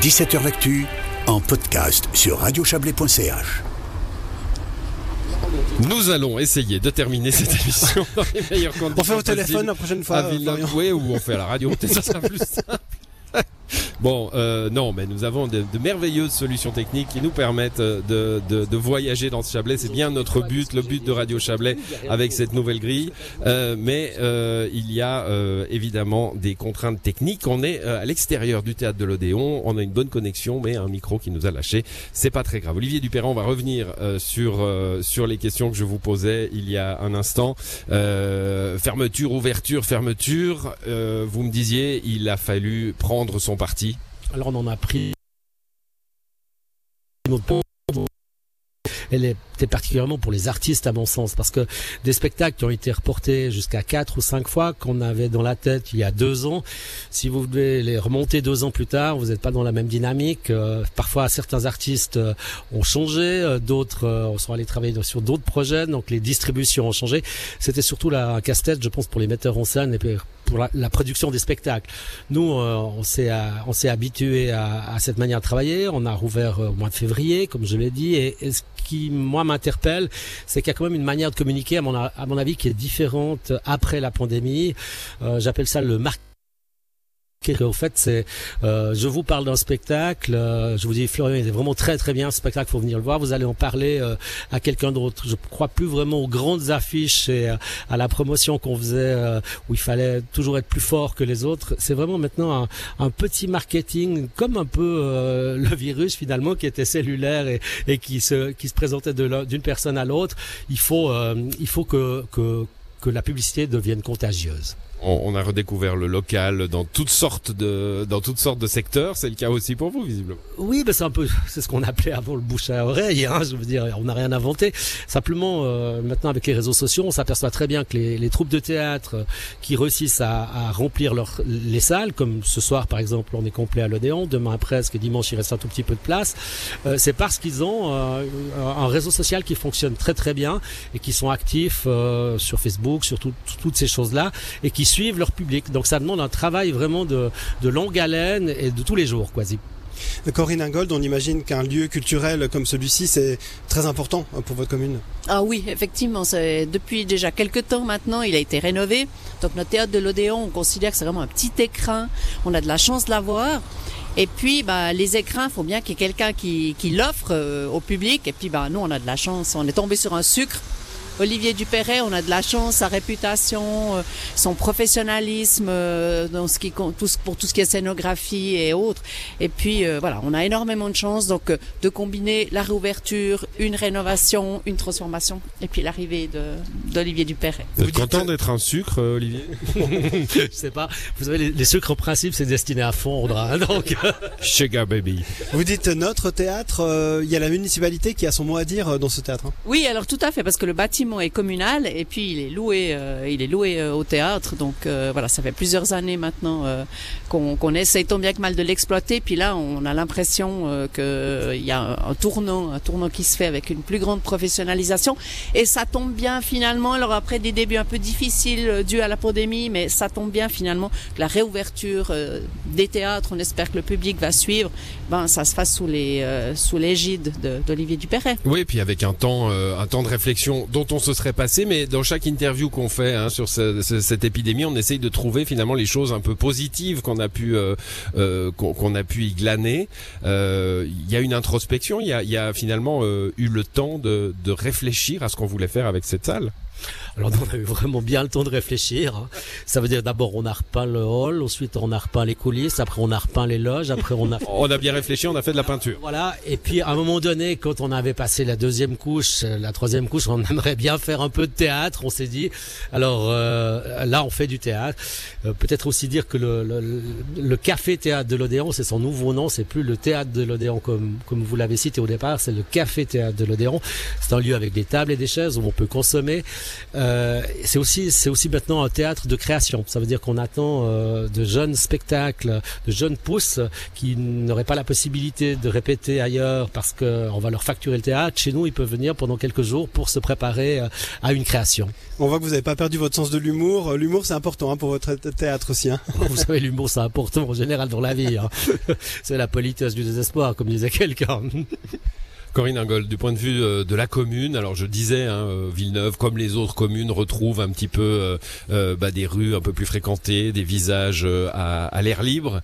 17h L'actu en podcast sur radiochablais.ch. Nous allons essayer de terminer cette émission dans les meilleures conditions. On fait au téléphone la prochaine fois. À Villeneuve, ou on fait à la radio, ça sera plus simple. Bon, euh, non, mais nous avons de, merveilleuses solutions techniques qui nous permettent euh, de, de, voyager dans ce Chablais. C'est bien notre but, le but de Radio Chablais avec cette nouvelle grille. Euh, mais il y a évidemment des contraintes techniques. On est à l'extérieur du théâtre de l'Odéon. On a une bonne connexion, mais un micro qui nous a lâché. C'est pas très grave. Olivier Dupéran va revenir sur sur les questions que je vous posais il y a un instant. fermeture, ouverture, fermeture. vous me disiez, il a fallu prendre son parti alors on en a pris elle était particulièrement pour les artistes à mon sens parce que des spectacles qui ont été reportés jusqu'à quatre ou cinq fois qu'on avait dans la tête il y a deux ans si vous devez les remonter deux ans plus tard vous n'êtes pas dans la même dynamique. Euh, parfois certains artistes euh, ont changé euh, d'autres euh, sont allés travailler sur d'autres projets donc les distributions ont changé. C'était surtout la casse-tête je pense pour les metteurs en scène et pour la, la, production des spectacles. Nous, euh, on s'est on s'est habitué à, à, cette manière de travailler. On a rouvert au mois de février, comme je l'ai dit, et, ce qui moi m'interpelle, c'est qu'il y a quand même une manière de communiquer, à mon, à mon avis, qui est différente après la pandémie. Euh, J'appelle ça le marketing au fait, c'est, euh, je vous parle d'un spectacle. Euh, je vous dis, Florian, il est vraiment très très bien. Ce spectacle, faut venir le voir. Vous allez en parler euh, à quelqu'un d'autre. Je crois plus vraiment aux grandes affiches et euh, à la promotion qu'on faisait, euh, où il fallait toujours être plus fort que les autres. C'est vraiment maintenant un, petit marketing, comme un peu euh, le virus finalement, qui était cellulaire et, et qui se qui se présentait d'une personne à l'autre. Il faut il faut que, que que la publicité devienne contagieuse on, on, a redécouvert le local dans toutes sortes de dans toutes sortes de secteurs. C'est le cas aussi pour vous, visiblement. Oui, ben c'est un peu c'est ce qu'on appelait avant le bouche à oreille. Hein, je veux dire, on n'a rien inventé. Simplement, euh, maintenant avec les réseaux sociaux, on s'aperçoit très bien que les, les, troupes de théâtre euh, qui réussissent à, à, remplir leur, les salles, comme ce soir par exemple, on est complet à l'Odéon, demain presque, dimanche il reste un tout petit peu de place. Euh, c'est parce qu'ils ont euh, un réseau social qui fonctionne très très bien et qui sont actifs euh, sur Facebook, sur tout, toutes ces choses là et qui suivent leur public. Donc ça demande un travail vraiment de, de longue haleine et de tous les jours, quasi. Corinne Ingold, on imagine qu'un lieu culturel comme celui-ci, c'est très important pour votre commune. Ah oui, effectivement, depuis déjà quelques temps maintenant, il a été rénové. Donc notre théâtre de l'Odéon, on considère que c'est vraiment un petit écrin. On a de la chance de l'avoir. Et puis, bah, les écrins, il faut bien qu'il y ait quelqu'un qui, qui l'offre euh, au public. Et puis, bah, nous, on a de la chance. On est tombé sur un sucre Olivier Dupéret, on a de la chance, sa réputation, euh, son professionnalisme euh, dans ce qui tout, pour tout ce qui est scénographie et autres. Et puis euh, voilà, on a énormément de chance donc de combiner la réouverture, une rénovation, une transformation et puis l'arrivée d'Olivier Dupéret. Vous êtes content d'être un sucre, Olivier Je sais pas. Vous savez, les, les sucres en principe, c'est destiné à fondre. Hein, donc Sugar baby. Vous dites notre théâtre, il y a la municipalité qui a son mot à dire dans ce théâtre. Hein. Oui, alors tout à fait, parce que le bâtiment est communal et puis il est loué, euh, il est loué euh, au théâtre. Donc euh, voilà, ça fait plusieurs années maintenant qu'on qu essaye tant bien que mal de l'exploiter. Puis là, on a l'impression qu'il y a un, tournant, un tournant qui se fait avec une plus grande professionnalisation. Et ça tombe bien finalement. Alors après des débuts un peu difficiles dus à la pandémie, mais ça tombe bien finalement que la réouverture des théâtres, on espère que le public va suivre. Ben ça se fasse sous les sous l'égide d'Olivier Dupéret. Oui, puis avec un temps, un temps de réflexion dont on se serait passé, mais dans chaque interview qu'on fait hein, sur ce, ce, cette épidémie, on essaye de trouver finalement les choses un peu positives qu'on a pu euh, euh, qu'on a pu y glaner. Il euh, y a une introspection, il y a, y a, finalement euh, eu le temps de, de réfléchir à ce qu'on voulait faire avec cette salle. Alors on a eu vraiment bien le temps de réfléchir. Hein. Ça veut dire d'abord on a repeint le hall, ensuite on a repeint les coulisses, après on a repeint les loges, après on a... on a bien réfléchi, on a fait de la peinture. Voilà, et puis à un moment donné, quand on avait passé la deuxième couche, la troisième couche, on aimerait bien faire un peu de théâtre, on s'est dit. Alors euh, là on fait du théâtre. Euh, Peut-être aussi dire que le, le, le café théâtre de l'Odéon, c'est son nouveau nom, c'est plus le théâtre de l'Odéon comme, comme vous l'avez cité au départ, c'est le café théâtre de l'Odéon. C'est un lieu avec des tables et des chaises où on peut consommer. Euh, c'est aussi c'est aussi maintenant un théâtre de création. Ça veut dire qu'on attend euh, de jeunes spectacles, de jeunes pousses qui n'auraient pas la possibilité de répéter ailleurs parce qu'on va leur facturer le théâtre. Chez nous, ils peuvent venir pendant quelques jours pour se préparer à une création. On voit que vous n'avez pas perdu votre sens de l'humour. L'humour, c'est important hein, pour votre théâtre aussi. Hein. Vous savez, l'humour, c'est important en général dans la vie. Hein. c'est la politesse du désespoir, comme disait quelqu'un. Corinne Ingold, du point de vue euh, de la commune, alors je disais, hein, euh, Villeneuve, comme les autres communes, retrouve un petit peu euh, bah, des rues un peu plus fréquentées, des visages à, à l'air libre.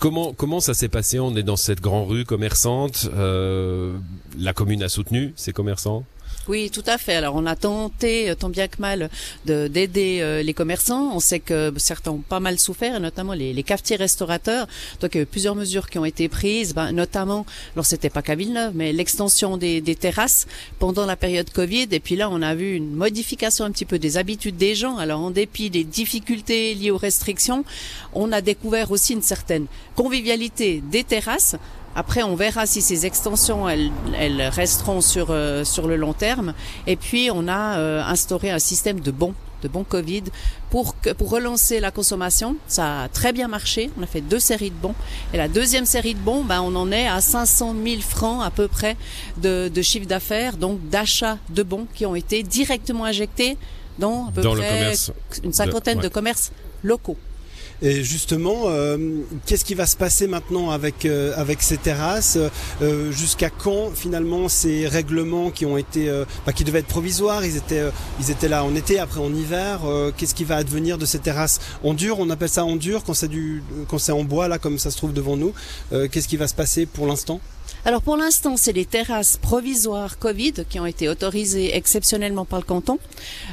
Comment, comment ça s'est passé? On est dans cette grande rue commerçante. la commune a soutenu ces commerçants? Oui, tout à fait. Alors on a tenté euh, tant bien que mal d'aider euh, les commerçants. On sait que certains ont pas mal souffert, notamment les, les cafetiers restaurateurs. Donc il y a eu plusieurs mesures qui ont été prises, ben, notamment, alors c'était pas qu'à Villeneuve, mais l'extension des, des, terrasses pendant la période Covid. Et puis là, on a vu une modification un petit peu des habitudes des gens. Alors en dépit des difficultés liées aux restrictions, on a découvert aussi une certaine convivialité des terrasses après, on verra si ces extensions, elles, elles resteront sur, euh, sur le long terme. Et puis, on a euh, instauré un système de bons de bons Covid pour que, pour relancer la consommation. Ça a très bien marché. On a fait deux séries de bons. Et la deuxième série de bons, ben, on en est à 500 000 francs à peu près de, de chiffre d'affaires, donc d'achats de bons qui ont été directement injectés dans à peu près une cinquantaine de commerces locaux. Et justement, euh, qu'est-ce qui va se passer maintenant avec euh, avec ces terrasses euh, Jusqu'à quand finalement ces règlements qui ont été, qui devaient être provisoires, ils étaient ils étaient là en été, après en hiver. qu'est-ce qui va advenir de ces terrasses en dur On appelle ça en dur quand c'est du quand c'est en bois là comme ça se trouve devant nous. qu'est-ce qui va se passer pour l'instant? Alors pour l'instant, c'est les terrasses provisoires Covid qui ont été autorisées exceptionnellement par le canton.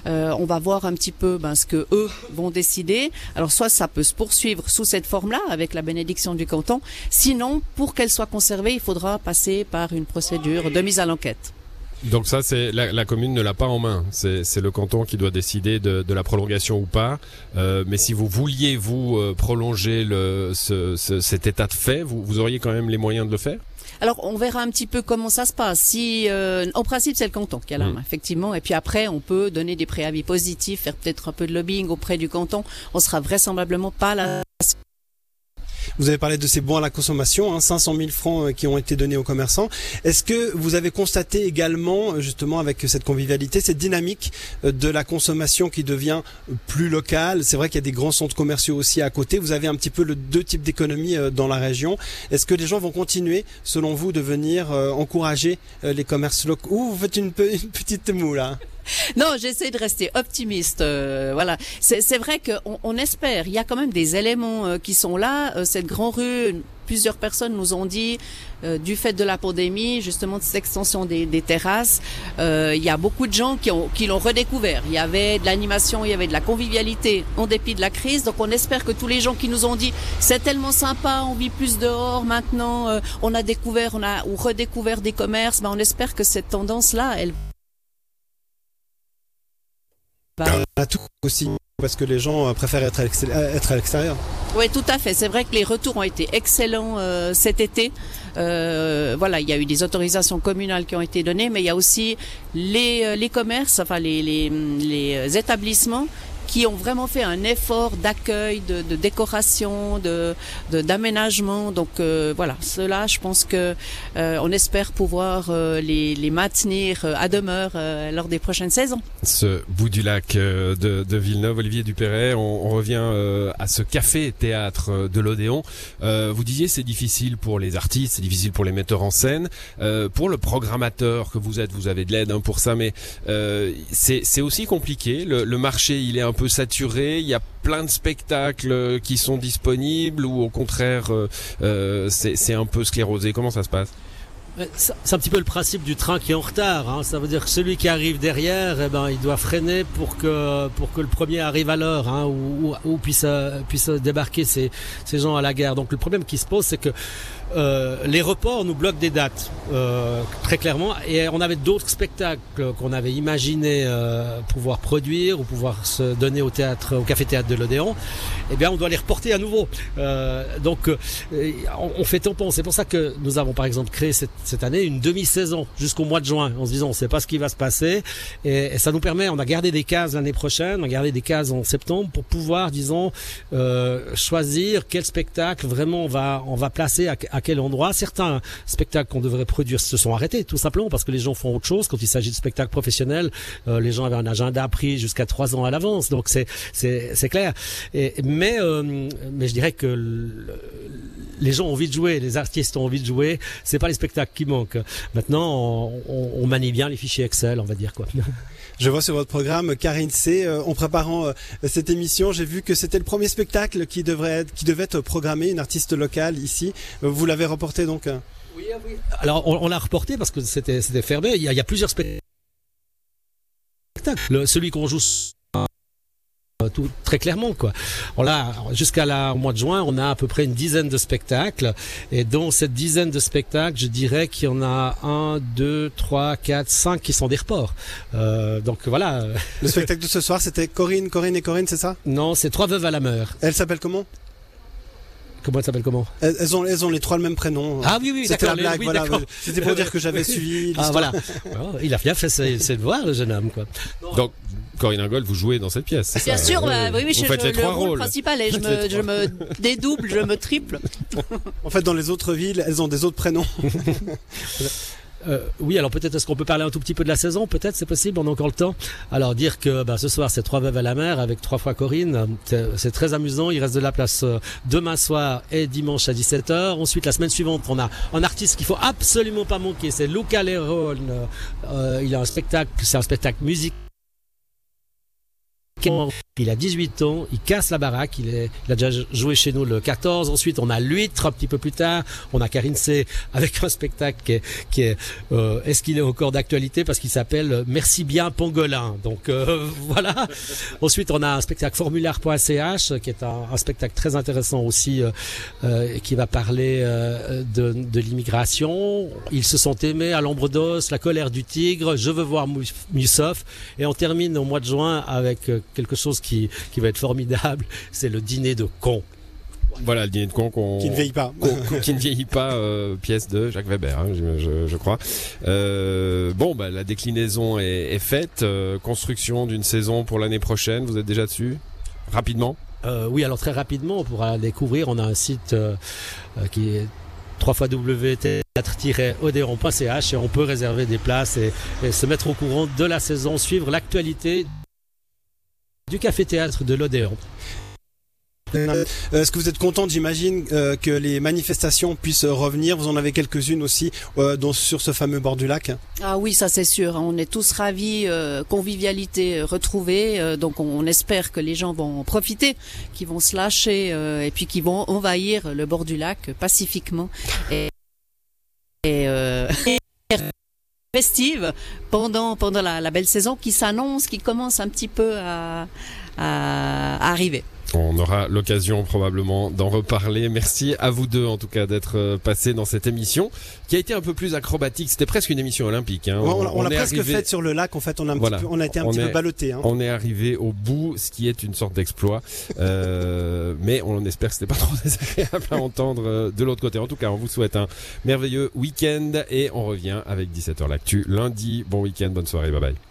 Euh, on va voir un petit peu ben, ce que eux vont décider. Alors soit ça peut se poursuivre sous cette forme-là avec la bénédiction du canton. Sinon, pour qu'elles soient conservées, il faudra passer par une procédure de mise à l'enquête. Donc ça, c'est la, commune ne l'a pas en main. C'est le canton qui doit décider de, la prolongation ou pas. Euh, mais si vous vouliez vous euh, prolonger le, cet état de fait, vous, vous auriez quand même les moyens de le faire? Alors, on verra un petit peu comment ça se passe. Si, euh, en principe, c'est le canton qui a la mm. main, effectivement. Et puis après, on peut donner des préavis positifs, faire peut-être un peu de lobbying auprès du canton. On sera vraisemblablement pas là. Vous avez parlé de ces bons à la consommation, hein, 500 000 francs euh, qui ont été donnés aux commerçants. Est-ce que vous avez constaté également, euh, justement, avec cette convivialité, cette dynamique euh, de la consommation qui devient plus locale? C'est vrai qu'il y a des grands centres commerciaux aussi à côté. Vous avez un petit peu le deux types d'économies dans la région. Est-ce que les gens vont continuer, selon vous, de venir encourager les commerces locaux? Ou vous faites une, petite moue là non, j'essaie de rester optimiste. Euh, voilà, c'est vrai qu'on on espère. Il y a quand même des éléments euh, qui sont là. Euh, cette grande rue, plusieurs personnes nous ont dit, du fait de la pandémie, justement de cette extension des, des terrasses, il y a beaucoup de gens qui qui l'ont redécouvert. Il y avait de l'animation, il y avait de la convivialité en dépit de la crise. Donc on espère que tous les gens qui nous ont dit, c'est tellement sympa, on vit plus dehors maintenant, on a découvert, on a ou redécouvert des commerces, ben on espère que cette tendance là, elle à tout aussi parce que les gens euh, préfèrent être à l'extérieur. Oui, tout à fait. C'est vrai que les retours ont été excellents euh, cet été. Euh, voilà, il y a eu des autorisations communales qui ont été données, mais il y a aussi les, les commerces, enfin les, les, les établissements qui ont vraiment fait un effort d'accueil, de, de, décoration, de d'aménagement. Donc euh, voilà, cela, je pense que euh, on espère pouvoir euh, les, les maintenir à demeure lors des prochaines saisons. Ce bout du lac de, de Villeneuve, Olivier Dupéret, on, on revient à ce café théâtre de l'Odéon. vous disiez c'est difficile pour les artistes, c'est difficile pour les metteurs en scène, pour le programmateur que vous êtes, vous avez de l'aide hein, pour ça, mais c'est aussi compliqué. Le, le marché, il est un saturé, il y a plein de spectacles euh, qui sont disponibles ou au contraire euh, euh, c'est un peu sclérosé. Comment ça se passe? C'est un petit peu le principe du train qui est en retard. Hein. Ça veut dire que celui qui arrive derrière, eh ben, il doit freiner pour que pour que le premier arrive à l'heure, hein, ou, ou, puisse puisse débarquer ces, ces gens à la gare. Donc le problème qui se pose, c'est que euh, les reports nous bloquent des dates, euh, très clairement. Et on avait d'autres spectacles qu'on avait imaginé euh, pouvoir produire ou pouvoir se donner au théâtre, au café théâtre de l'Odéon. Eh bien, on doit les reporter à nouveau. donc, on, fait tampon. C'est pour ça que nous avons, par exemple, créé cette, cette année une demi-saison jusqu'au mois de juin en se disant on sait pas ce qui va se passer et, ça nous permet, on a gardé des cases l'année prochaine, on a gardé des cases en septembre pour pouvoir, disons, euh, choisir quel spectacle vraiment on va placer à, quel endroit. Certains spectacles qu'on devrait produire se sont arrêtés tout simplement parce que les gens font autre chose. Quand il s'agit de spectacles professionnels, euh, les gens avaient un agenda pris jusqu'à trois ans à l'avance, donc c'est clair. Euh, mais je dirais que les gens ont envie de jouer, les artistes ont envie de jouer. C'est pas les spectacles qui manquent. Maintenant, on, on manie bien les fichiers Excel, on va dire quoi. Je vois sur votre programme, Karine C, euh, en préparant euh, cette émission, j'ai vu que c'était le premier spectacle qui devrait être, qui devait être programmé, une artiste locale ici. Euh, vous l'avez reporté donc Oui, oui. Alors on, l'a reporté parce que c'était c'était fermé. Il y, a, il y a plusieurs spectacles. Le, celui qu'on joue tout très clairement quoi. On a jusqu'à la au mois de juin, on a à peu près une dizaine de spectacles et dans cette dizaine de spectacles, je dirais qu'il y en a un, deux, trois, quatre, cinq qui sont des reports. Euh, donc voilà. Le spectacle de ce soir, c'était Corinne, Corinne et Corinne, c'est ça? Non, c'est trois veuves à la mer. Elle s'appelle comment? Comment elle s'appelle comment? Elles, ont, elles ont les trois le même prénom. Ah oui, oui, C'était la blague, voilà. C'était pour dire que j'avais suivi Ah voilà. il a bien fait ses, devoirs, le jeune homme, quoi. Donc, Corinne Ingold, vous jouez dans cette pièce. Bien sûr, bah, oui, oui, je, faites les le rôle principal et je me, je me dédouble, je me triple. En fait, dans les autres villes, elles ont des autres prénoms. Euh, oui, alors peut-être est-ce qu'on peut parler un tout petit peu de la saison? Peut-être, c'est possible, on a encore le temps. Alors dire que bah, ce soir c'est trois veuves à la mer avec trois fois Corinne, c'est très amusant. Il reste de la place euh, demain soir et dimanche à 17h. Ensuite, la semaine suivante, on a un artiste qu'il faut absolument pas manquer, c'est Luca Lerone. Euh, il a un spectacle, c'est un spectacle musique il a 18 ans, il casse la baraque, il, est, il a déjà joué chez nous le 14. Ensuite, on a l'huître un petit peu plus tard. On a Karine C avec un spectacle qui est, qui est euh, est-ce qu'il est encore d'actualité? Parce qu'il s'appelle Merci bien Pangolin. Donc euh, voilà. Ensuite, on a un spectacle formulaire.ch qui est un, spectacle très intéressant aussi euh, euh qui va parler euh, de, de l'immigration. Ils se sont aimés à l'ombre d'os, la colère du tigre, je veux voir Moussoff et on termine au mois de juin avec euh, quelque chose qui, qui va être formidable, c'est le dîner de con. Voilà, le dîner de con qui ne vieillit pas, qui ne vieillit pas, euh, pièce de Jacques Weber, hein, je, je, crois. Euh, bon, bah, la déclinaison est, est faite. Euh, construction d'une saison pour l'année prochaine. Vous êtes déjà dessus? Rapidement? Euh, oui, alors très rapidement, on pourra découvrir. On a un site qui est 3 odeonch et on peut réserver des places et, et se mettre au courant de la saison, suivre l'actualité du café-théâtre de l'Odéon. Euh, est-ce que vous êtes content, j'imagine, euh, que les manifestations puissent revenir? Vous en avez quelques-unes aussi euh, sur ce fameux bord du lac Ah oui, ça c'est sûr. On est tous ravis, convivialité retrouvée. donc on, espère que les gens vont en profiter, qu'ils vont se lâcher et puis qu'ils vont envahir le bord du lac pacifiquement. Et, et festive pendant pendant la, belle saison qui s'annonce, qui commence un petit peu à arriver. On aura l'occasion probablement d'en reparler. Merci à vous deux en tout cas d'être euh, passés dans cette émission qui a été un peu plus acrobatique. C'était presque une émission olympique. Hein. On, on, l'a presque faite sur le lac. En fait, on a, un petit peu, on a été un petit peu ballotté. Hein. On est arrivé au bout, ce qui est une sorte d'exploit. euh, mais on espère que c'était pas trop désagréable à entendre euh, de l'autre côté. En tout cas, on vous souhaite un merveilleux week-end et on revient avec 17h l'actu lundi. Bon week-end, bonne soirée, bye bye.